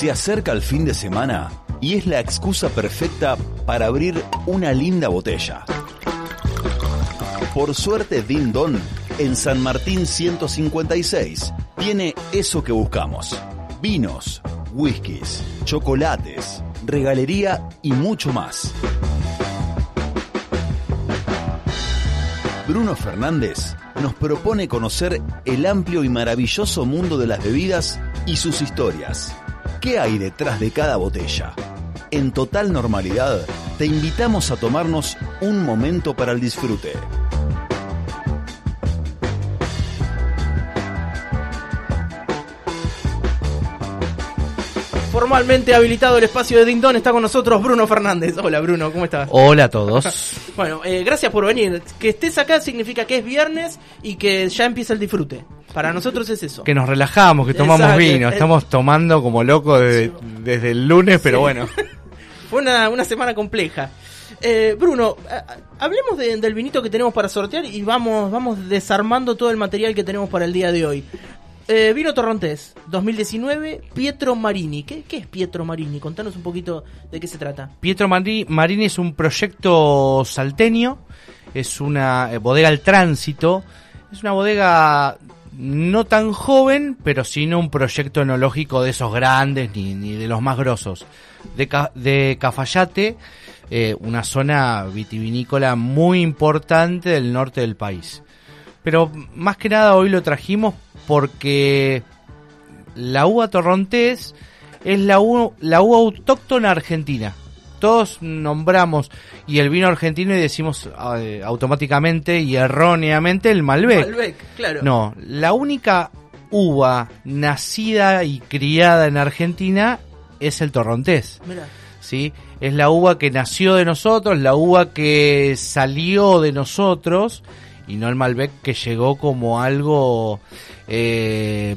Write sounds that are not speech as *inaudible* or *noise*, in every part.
Se acerca el fin de semana y es la excusa perfecta para abrir una linda botella. Por suerte, Din Don, en San Martín 156, tiene eso que buscamos. Vinos, whiskies, chocolates, regalería y mucho más. Bruno Fernández nos propone conocer el amplio y maravilloso mundo de las bebidas y sus historias. ¿Qué hay detrás de cada botella? En total normalidad, te invitamos a tomarnos un momento para el disfrute. Formalmente habilitado el espacio de Dindon, está con nosotros Bruno Fernández. Hola Bruno, ¿cómo estás? Hola a todos. *laughs* Bueno, eh, gracias por venir. Que estés acá significa que es viernes y que ya empieza el disfrute. Para nosotros es eso. Que nos relajamos, que tomamos Exacto. vino. Estamos tomando como locos desde, desde el lunes, pero Sí. bueno. *laughs* Fue una, una semana compleja. Eh, Bruno, hablemos de- del vinito que tenemos para sortear y vamos, vamos desarmando todo el material que tenemos para el día de hoy. Eh, vino Torrontés, 2019, Pietro Marini. ¿Qué, qué es Pietro Marini? Contanos un poquito de qué se trata. Pietro Mari- Marini es un proyecto salteño, es una eh, bodega al tránsito, es una bodega no tan joven, pero sino un proyecto enológico de esos grandes ni, ni de los más grosos. De, de Cafayate, eh, una zona vitivinícola muy importante del norte del país. Pero más que nada hoy lo trajimos porque la uva torrontés es la uva, la uva autóctona argentina. Todos nombramos y el vino argentino y decimos eh, automáticamente y erróneamente el Malbec. Malbec, claro. No, la única uva nacida y criada en Argentina es el torrontés. Mirá. ¿sí? Es la uva que nació de nosotros, la uva que salió de nosotros y no el Malbec que llegó como algo, eh,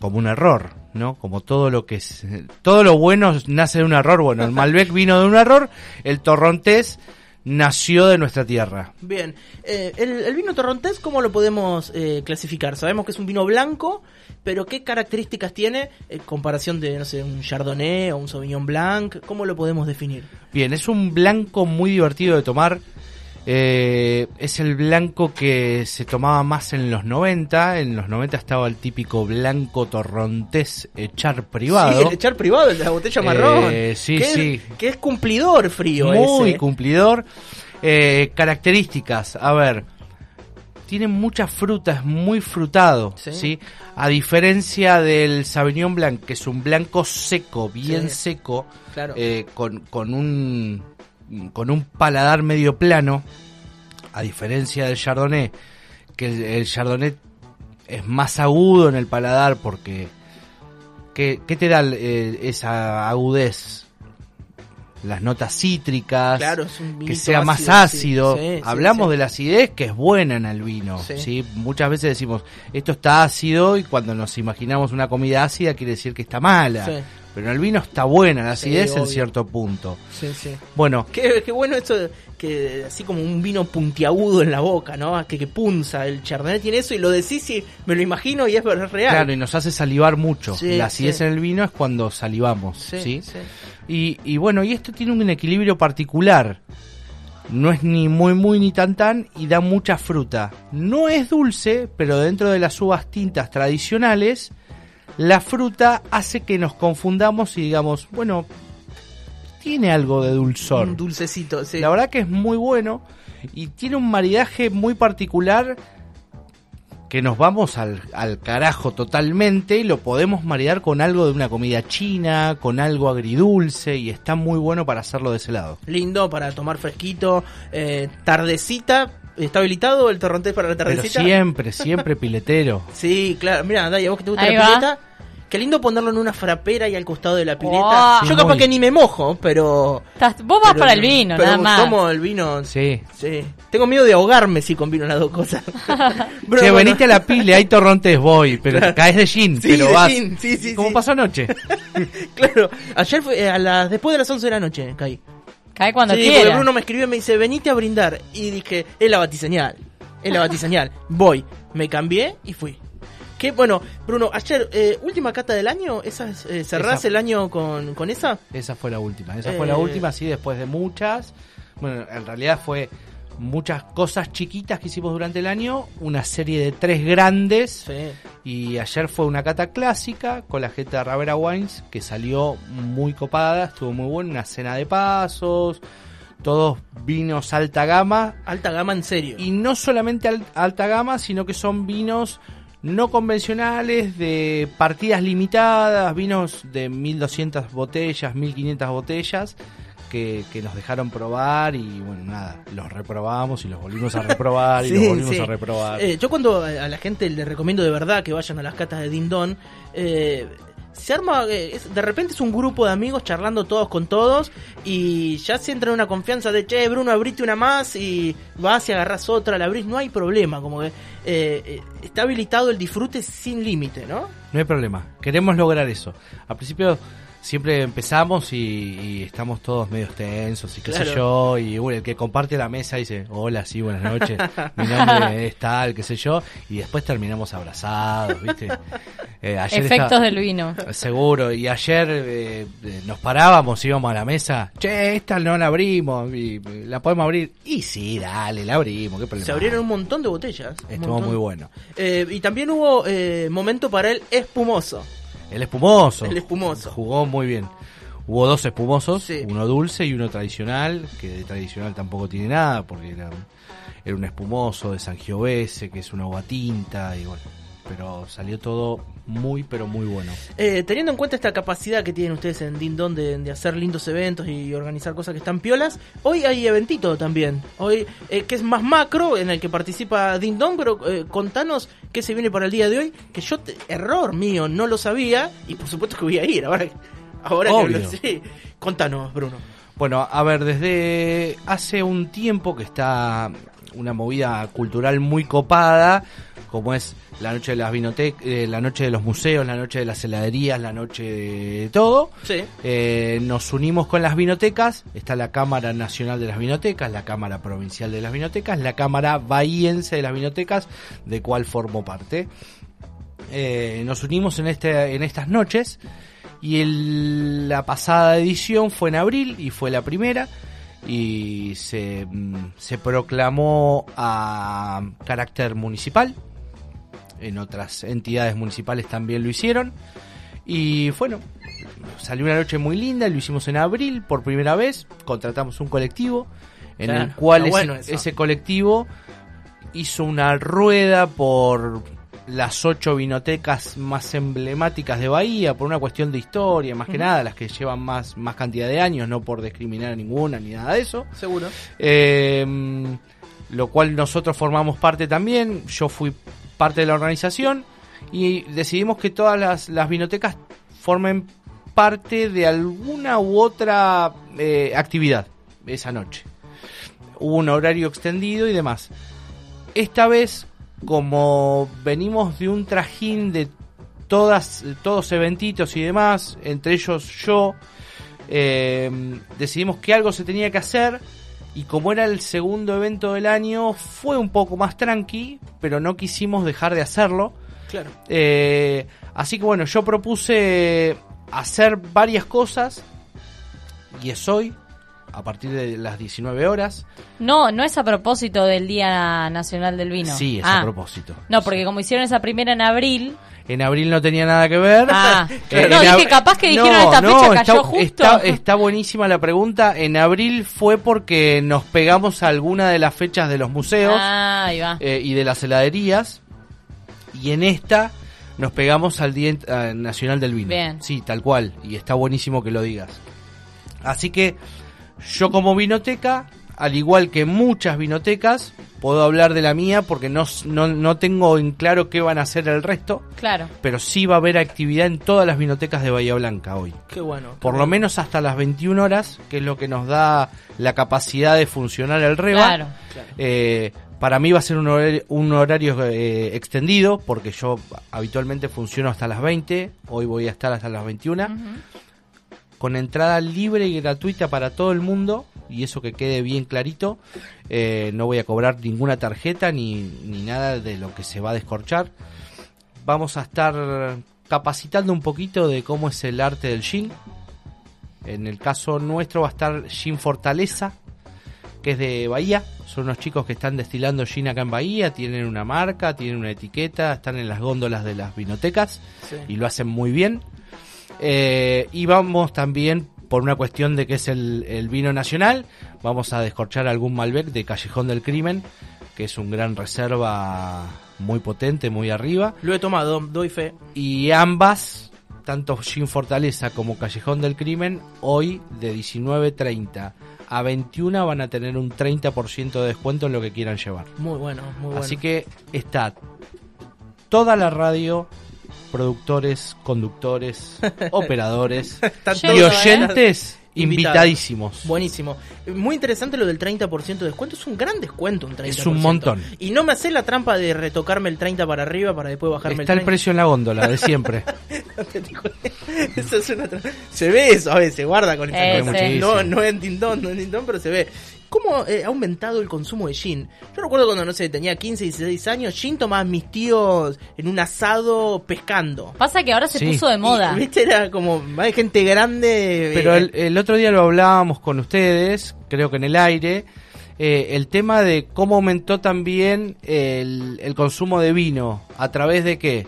como un error, ¿no? Como todo lo que es, todo lo bueno nace de un error. Bueno, el Malbec *laughs* vino de un error, el torrontés nació de nuestra tierra. Bien, Eh, el, el vino torrontés, ¿cómo lo podemos eh, clasificar? Sabemos que es un vino blanco, pero ¿qué características tiene en comparación de, no sé, un Chardonnay o un Sauvignon Blanc? ¿Cómo lo podemos definir? Bien, es un blanco muy divertido de tomar. Eh, es el blanco que se tomaba más en los 90. En los 90 estaba el típico blanco torrontés echar privado. Sí, el echar privado, el de la botella marrón. Eh, sí, que sí. Es, que es cumplidor frío muy ese. cumplidor. Eh, características, a ver, tiene muchas frutas, muy frutado, Sí. ¿sí? A diferencia del Sauvignon Blanc, que es un blanco seco, bien Sí. seco, Claro. eh, con, con un con un paladar medio plano, a diferencia del Chardonnay, que el, el Chardonnay es más agudo en el paladar porque ¿qué, qué te da eh, esa agudez? Las notas cítricas, Claro, que sea más ácido, ácido. sí. Sí, sí, Hablamos sí. de la acidez que es buena en el vino. ¿sí? Muchas veces decimos, esto está ácido y cuando nos imaginamos una comida ácida quiere decir que está mala. Pero en el vino está buena la Sí, acidez en cierto punto. Sí, sí. Bueno, Qué, qué bueno esto, que así como un vino puntiagudo en la boca, ¿no? Que, que punza. El Chardonnay tiene eso y lo decís y me lo imagino y es real. claro, y nos hace salivar mucho. Sí, la acidez sí. en el vino es cuando salivamos. Sí, ¿sí? sí. Y, y bueno, y esto tiene un equilibrio particular. No es ni muy muy ni tan tan y da mucha fruta. No es dulce, pero dentro de las uvas tintas tradicionales, la fruta hace que nos confundamos y digamos, bueno, tiene algo de dulzor. Un dulcecito, sí. La verdad que es muy bueno y tiene un maridaje muy particular que nos vamos al, al carajo totalmente y lo podemos maridar con algo de una comida china, con algo agridulce y está muy bueno para hacerlo de ese lado. Lindo para tomar fresquito. eh, tardecita. ¿Está habilitado el torrontés para la Pero tardecita? siempre, siempre *laughs* piletero. Sí, claro. Mira, Daya, vos que te gusta Ahí la va. pileta. Qué lindo ponerlo en una frapera y al costado de la pileta. Oh. Yo capaz muy. que ni me mojo, pero... Estás- vos vas pero- para el vino, pero nada más. tomo el vino... Sí. Sí. Tengo miedo de ahogarme si combino las dos cosas. *laughs* Bro, che, bueno. venite a la pile, hay torrontes, voy, pero caes de gin, Sí, pero de vas. gin, sí, sí, como sí. pasó anoche. *laughs* Claro, ayer fue eh, a las, después de las 11 de la noche caí. Cae cuando sí, porque quiera. Bruno me escribió y me dice, venite a brindar. Y dije, es la batiseñal, es la batiseñal. Voy, me cambié y fui. Que bueno, Bruno, ayer, eh, última cata del año, ¿esa, es, eh, ¿cerrás Esa. el año con, con esa? Esa fue la última. Esa Eh. fue la última, sí, después de muchas. Bueno, en realidad fue muchas cosas chiquitas que hicimos durante el año, una serie de tres grandes. Sí. Y ayer fue una cata clásica con la gente de Ravera Wines que salió muy copada, estuvo muy buena, una cena de pasos, todos vinos alta gama. Alta gama en serio. Y no solamente al- alta gama, sino que son vinos no convencionales, de partidas limitadas, vinos de 1200 botellas, 1500 botellas. Que, que nos dejaron probar y bueno, nada, los reprobamos y los volvimos a reprobar y *laughs* Sí, los volvimos sí. a reprobar. Eh, yo cuando a la gente le recomiendo de verdad que vayan a las catas de Dindon, eh, se arma, eh, es- de repente es un grupo de amigos charlando todos con todos y ya se entra en una confianza de, che, Bruno, abrite una más y vas y agarras otra, la abrís, no hay problema, como que eh, eh, está habilitado el disfrute sin límite, ¿no? No hay problema, queremos lograr eso. Al principio siempre empezamos y, y estamos todos medio tensos y qué sé yo, y bueno, el que comparte la mesa dice, hola, sí, buenas noches, mi nombre *laughs* es tal, qué sé yo, y después terminamos abrazados, ¿viste? Eh, ayer Efectos del vino. Seguro, y ayer eh, eh, nos parábamos, íbamos a la mesa, che, esta no la abrimos, y, eh, la podemos abrir, y sí, dale, la abrimos, qué problema. Se abrieron un montón de botellas. un Estuvo muy bueno. Eh, y también hubo eh, momento para el espumoso. El espumoso. El espumoso. Jugó muy bien. Hubo dos espumosos, Sí. uno dulce y uno tradicional, que de tradicional tampoco tiene nada, porque era, era un espumoso de Sangiovese, que es una agua tinta, y bueno, pero salió todo muy, pero muy bueno. Eh, teniendo en cuenta esta capacidad que tienen ustedes en Dindon de, de hacer lindos eventos y organizar cosas que están piolas, hoy hay eventito también. Hoy, eh, que es más macro, en el que participa Dindon, pero eh, contanos qué se viene para el día de hoy, que yo, te- error mío, no lo sabía y por supuesto que voy a ir. Ahora, ahora que lo sé. Contanos, Bruno. Bueno, a ver, desde hace un tiempo que está una movida cultural muy copada, como es la noche de las vinotecas, la noche de los museos, la noche de las heladerías, la noche de todo. Sí. Eh, nos unimos con las vinotecas, está la Cámara Nacional de las Vinotecas, la Cámara Provincial de las Vinotecas, la Cámara Bahiense de las Vinotecas, de cual formo parte. Eh, nos unimos en, este, en estas noches y el- la pasada edición fue en abril y fue la primera y se, mm, se proclamó a carácter municipal. En otras entidades municipales también lo hicieron. Y bueno, salió una noche muy linda, lo hicimos en abril por primera vez, contratamos un colectivo en Claro, el cual bueno ese colectivo hizo una rueda por las ocho vinotecas más emblemáticas de Bahía, por una cuestión de historia, más que nada, las que llevan más, más cantidad de años, no por discriminar a ninguna ni nada de eso. Seguro. Eh, lo cual nosotros formamos parte también. Yo fui parte de la organización y decidimos que todas las, las vinotecas formen parte de alguna u otra eh, actividad esa noche. Hubo un horario extendido y demás. Esta vez, como venimos de un trajín de todas, todos eventitos y demás, entre ellos yo, eh, decidimos que algo se tenía que hacer y como era el segundo evento del año fue un poco más tranqui, pero no quisimos dejar de hacerlo. Claro. Eh, así que bueno, yo propuse hacer varias cosas y es hoy, a partir de las 19 horas. No, no es a propósito del Día Nacional del Vino. Sí, es Ah. a propósito. No, porque como hicieron esa primera en abril. En abril no tenía nada que ver. Ah, *laughs* Eh, no, dije capaz que dijeron esta fecha está, cayó justo. Está, está buenísima la pregunta. En abril fue porque nos pegamos a alguna de las fechas de los museos Ah, ahí va. eh, y de las heladerías. Y en esta nos pegamos al Día eh, Nacional del Vino. Bien. Sí, tal cual. Y está buenísimo que lo digas. Así que yo como vinoteca, al igual que muchas vinotecas, puedo hablar de la mía porque no, no, no tengo en claro qué van a hacer el resto. Claro. Pero sí va a haber actividad en todas las vinotecas de Bahía Blanca hoy. Qué bueno. Por lo menos hasta las 21 horas, que es lo que nos da la capacidad de funcionar el REBA. Claro. Eh, para mí va a ser un horario, un horario eh, extendido, porque yo habitualmente funciono hasta las 20, hoy voy a estar hasta las 21, con entrada libre y gratuita para todo el mundo, y eso que quede bien clarito, eh, no voy a cobrar ninguna tarjeta ni, ni nada de lo que se va a descorchar. vamos a estar capacitando un poquito de cómo es el arte del gin. En el caso nuestro va a estar Gin Fortaleza, que es de Bahía. Son unos chicos que están destilando gin acá en Bahía, tienen una marca, tienen una etiqueta, están en las góndolas de las vinotecas Sí. y lo hacen muy bien. Eh, y vamos también, por una cuestión de que es el, el vino nacional, vamos a descorchar algún Malbec de Callejón del Crimen, que es un gran reserva muy potente, muy arriba. Lo he tomado, doy fe. Y ambas, tanto Gin Fortaleza como Callejón del Crimen, hoy de 19.30 a 21 van a tener un 30% de descuento en lo que quieran llevar. Muy bueno, muy bueno. Así que está toda la radio, productores, conductores, *laughs* operadores y oyentes Invitados. invitadísimos. Buenísimo. Muy interesante lo del 30% de descuento. Es un gran descuento, un 30%. Es un montón. Y no me hace la trampa de retocarme el 30 para arriba para después bajarme Está el el 30. precio en la góndola de siempre. *laughs* Te digo, *laughs* eso es una Se ve eso a veces, se guarda con esta Eh, cosa. sí. No, no en Tintón, no en Tintón, pero se ve. ¿Cómo eh, ha aumentado el consumo de gin? Yo recuerdo cuando, no sé, tenía 15, 16 años, gin tomaban mis tíos en un asado pescando. Pasa que ahora se Sí. puso de moda. Y, ¿Viste? Era como, hay gente grande. Pero eh, el, el otro día lo hablábamos con ustedes, creo que en el aire, eh, el tema de cómo aumentó también el, el consumo de vino. ¿A través de qué?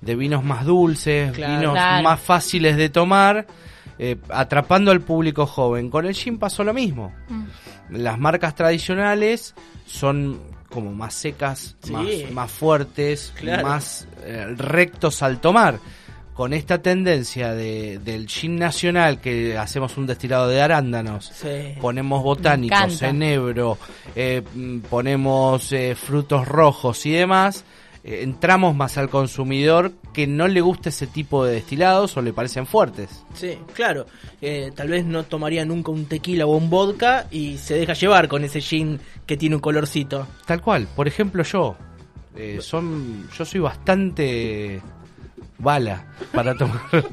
De vinos más dulces, Claro. vinos Claro. más fáciles de tomar, eh, atrapando al público joven. Con el gin pasó lo mismo. Mm. Las marcas tradicionales son como más secas, Sí. más, más fuertes, Claro. más eh, rectos al tomar. Con esta tendencia de, del gin nacional, que hacemos un destilado de arándanos, Sí. ponemos botánicos, enebro, eh, mm, ponemos eh, frutos rojos y demás, entramos más al consumidor que no le gusta ese tipo de destilados o le parecen fuertes. Sí, claro. Eh, tal vez no tomaría nunca un tequila o un vodka y se deja llevar con ese gin que tiene un colorcito. Tal cual, por ejemplo yo, eh, son, yo soy bastante bala para tomar. *laughs*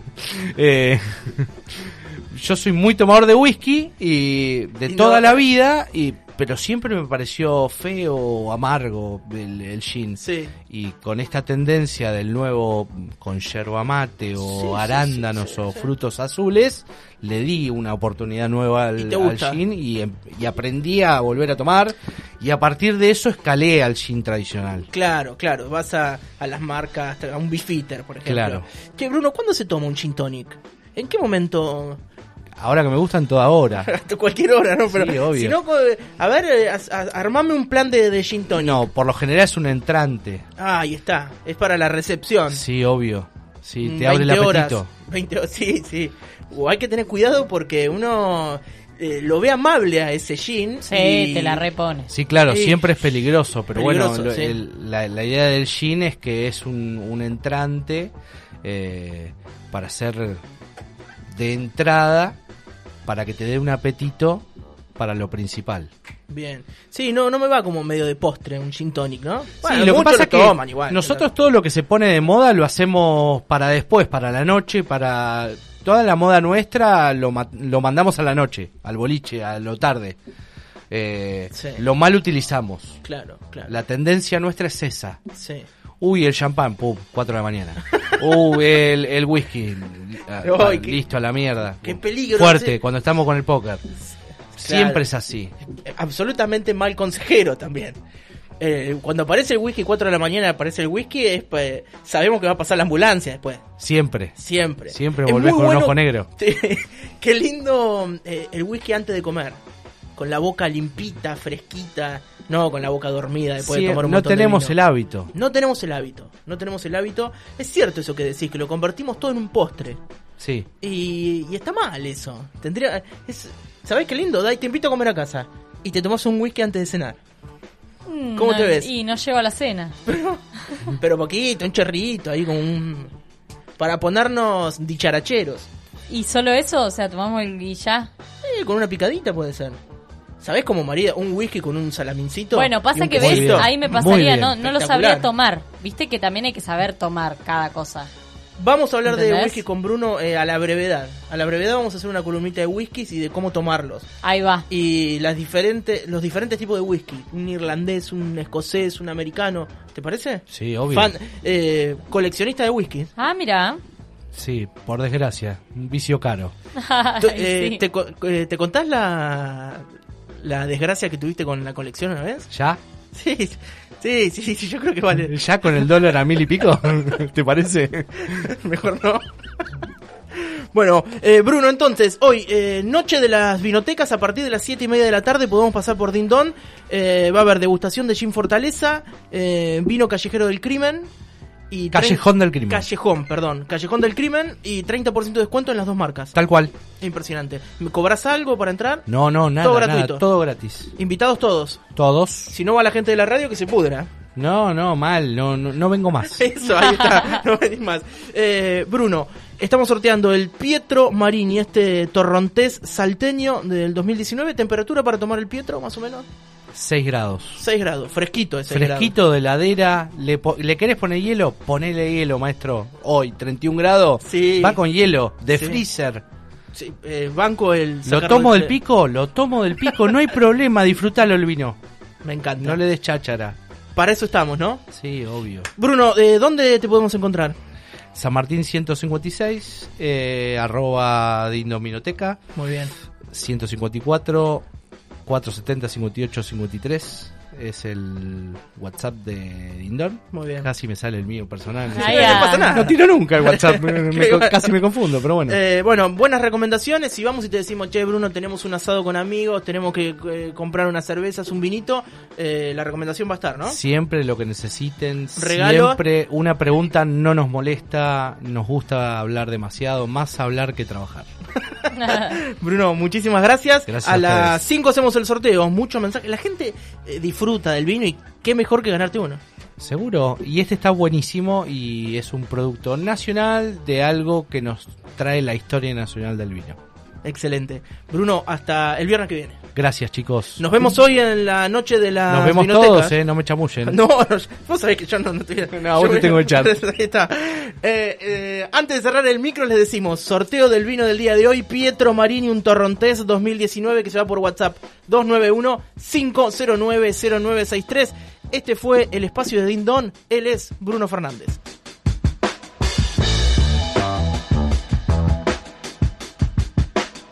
Eh, *laughs* yo soy muy tomador de whisky y de Y toda no- la vida, y pero siempre me pareció feo o amargo el, el gin. Sí. Y con esta tendencia del nuevo con yerba mate o Sí, arándanos sí, o frutos azules, le di una oportunidad nueva ¿Y al, gusta? gin y, em- y aprendí a volver a tomar. Y a partir de eso escalé al gin tradicional. Claro, claro. Vas a, a las marcas, a un Beefeater, por ejemplo. Claro. Che, Bruno, ¿cuándo se toma un gin tonic? ¿En qué momento? Ahora que me gustan toda hora. *laughs* Cualquier hora, ¿no? Pero Sí, obvio. si no, co- a ver, eh, a- armame un plan de, de gin tonic. No, por lo general es un entrante. Ah, ahí está. Es para la recepción. Sí, obvio. Sí, Mm, te abre el 20 horas. apetito. 20 horas, sí, sí. O hay que tener cuidado porque uno eh, lo ve amable a ese gin. Sí, y- te la repone. Sí, claro, Sí. siempre es peligroso, pero Peligroso, bueno, lo- sí. el- la, la idea del gin es que es un, un entrante eh, para ser de entrada, para que te dé un apetito para lo principal. Bien. Sí, no, no me va como medio de postre un gin tonic, ¿no? Sí, Bueno, lo que pasa es que toman igual, nosotros todo lo que se pone de moda lo hacemos para después, para la noche, para toda la moda nuestra lo, lo mandamos a la noche, al boliche, a lo tarde. Eh, Sí. Lo mal utilizamos. Claro, claro. La tendencia nuestra es esa. Sí. Uy, el champán, pum, 4 de la mañana. Uy, el, el whisky, ah, Ay, qué- listo a la mierda. qué peligro, Fuerte, cuando estamos con el póker. Siempre es así. Eh, Absolutamente mal consejero también. Eh, cuando aparece el whisky 4 de la mañana, aparece el whisky, es, pues, sabemos que va a pasar la ambulancia después. Siempre. Siempre. Siempre volvés con un bueno- ojo negro. *laughs* Qué lindo eh, el whisky antes de comer. Con la boca limpita, fresquita. No, con la boca dormida después Sí, de tomar un no de tenemos vino. el hábito. No tenemos el hábito. No tenemos el hábito. Es cierto eso que decís, que lo convertimos todo en un postre. Sí. Y, y está mal eso. Tendría. Es, ¿Sabés qué lindo? Dai, te invito a comer a casa. Y te tomas un whisky antes de cenar. Mm, ¿Cómo no, te ves? Y no llego a la cena. *laughs* Pero poquito, un chorrito, ahí con un. Para ponernos dicharacheros. ¿Y solo eso? O sea, tomamos el y ya. Eh, con una picadita puede ser. ¿Sabés cómo marida? Un whisky con un salamincito. Bueno, pasa que ves, ahí me pasaría, no, no lo sabría tomar. Viste que también hay que saber tomar cada cosa. Vamos a hablar de whisky con Bruno eh, a la brevedad. A la brevedad vamos a hacer una columnita de whiskies y de cómo tomarlos. Ahí va. Y las diferentes, los diferentes tipos de whisky. Un irlandés, un escocés, un americano. ¿Te parece? Sí, obvio. Fan, eh, coleccionista de whisky. Ah, mira. Sí, por desgracia. Un vicio caro. *laughs* Ay, eh, sí. te, eh, ¿Te contás la, la desgracia que tuviste con la colección una vez? ¿Ya? Sí, sí, sí, sí, yo creo que vale. *laughs* ¿Ya con el dólar a mil y pico? *laughs* ¿Te parece? Mejor no. Bueno, eh, Bruno, entonces, hoy, eh, noche de las vinotecas, a partir de las 7 y media de la tarde podemos pasar por Dindon. Eh, va a haber degustación de Gin Fortaleza, eh, vino callejero del crimen. Y Callejón del crimen. Callejón, perdón. Callejón del crimen y 30% de descuento en las dos marcas. Tal cual. Impresionante. ¿Me cobras algo para entrar? No, no, nada, Todo nada, gratuito. todo gratis. Invitados todos. Todos. Si no va la gente de la radio, que se pudra. No, no, mal, no, no, no vengo más. *laughs* Eso, ahí está, *laughs* no venís más. Eh, Bruno, estamos sorteando el Pietro Marini, este torrontés salteño del 2019. ¿Temperatura para tomar el Pietro, más o menos? 6 grados. 6 grados, fresquito ese. Fresquito de heladera. ¿Le, ¿Le querés poner hielo? Ponele hielo, maestro. Hoy, 31 grados. Sí. Va con hielo, de Sí. freezer. Sí, eh, banco el... Lo tomo del pico, lo tomo del pico. No hay *laughs* problema, disfrútalo el vino. Me encanta. No le des cháchara. Para eso estamos, ¿no? Sí, obvio. Bruno, eh, ¿dónde te podemos encontrar? San Martín 156, eh, arroba Dindominoteca, Muy bien. 154 470 58 53 es el WhatsApp de Dindon. Muy bien. Casi me sale el mío personal. No va. pasa nada. No tiro nunca el WhatsApp, me- *laughs* me- casi me confundo, pero bueno. Eh, bueno, buenas recomendaciones. Si vamos y te decimos, che, Bruno, tenemos un asado con amigos, tenemos que eh, comprar unas cervezas, un vinito, eh, la recomendación va a estar, ¿no? Siempre lo que necesiten, Regalo. siempre una pregunta no nos molesta, nos gusta hablar demasiado, más hablar que trabajar. *laughs* Bruno, muchísimas gracias. Gracias a las ustedes. 5 hacemos el sorteo. Muchos mensajes. La gente eh, disfruta del vino y qué mejor que ganarte uno. Seguro, y este está buenísimo y es un producto nacional de algo que nos trae la historia nacional del vino. Excelente. Bruno, hasta el viernes que viene. Gracias chicos. Nos vemos hoy en la noche de la Nos vemos todos, eh, no me chamullen. *laughs* No, no, vos sabés que yo no, no estoy No, vos te tengo el chat. *laughs* Ahí está. Eh, eh, antes de cerrar el micro, les decimos: sorteo del vino del día de hoy. Pietro Marini, un Torrontés 2019 que se va por WhatsApp 291-509-0963. Este fue el espacio de Din Don. Él es Bruno Fernández.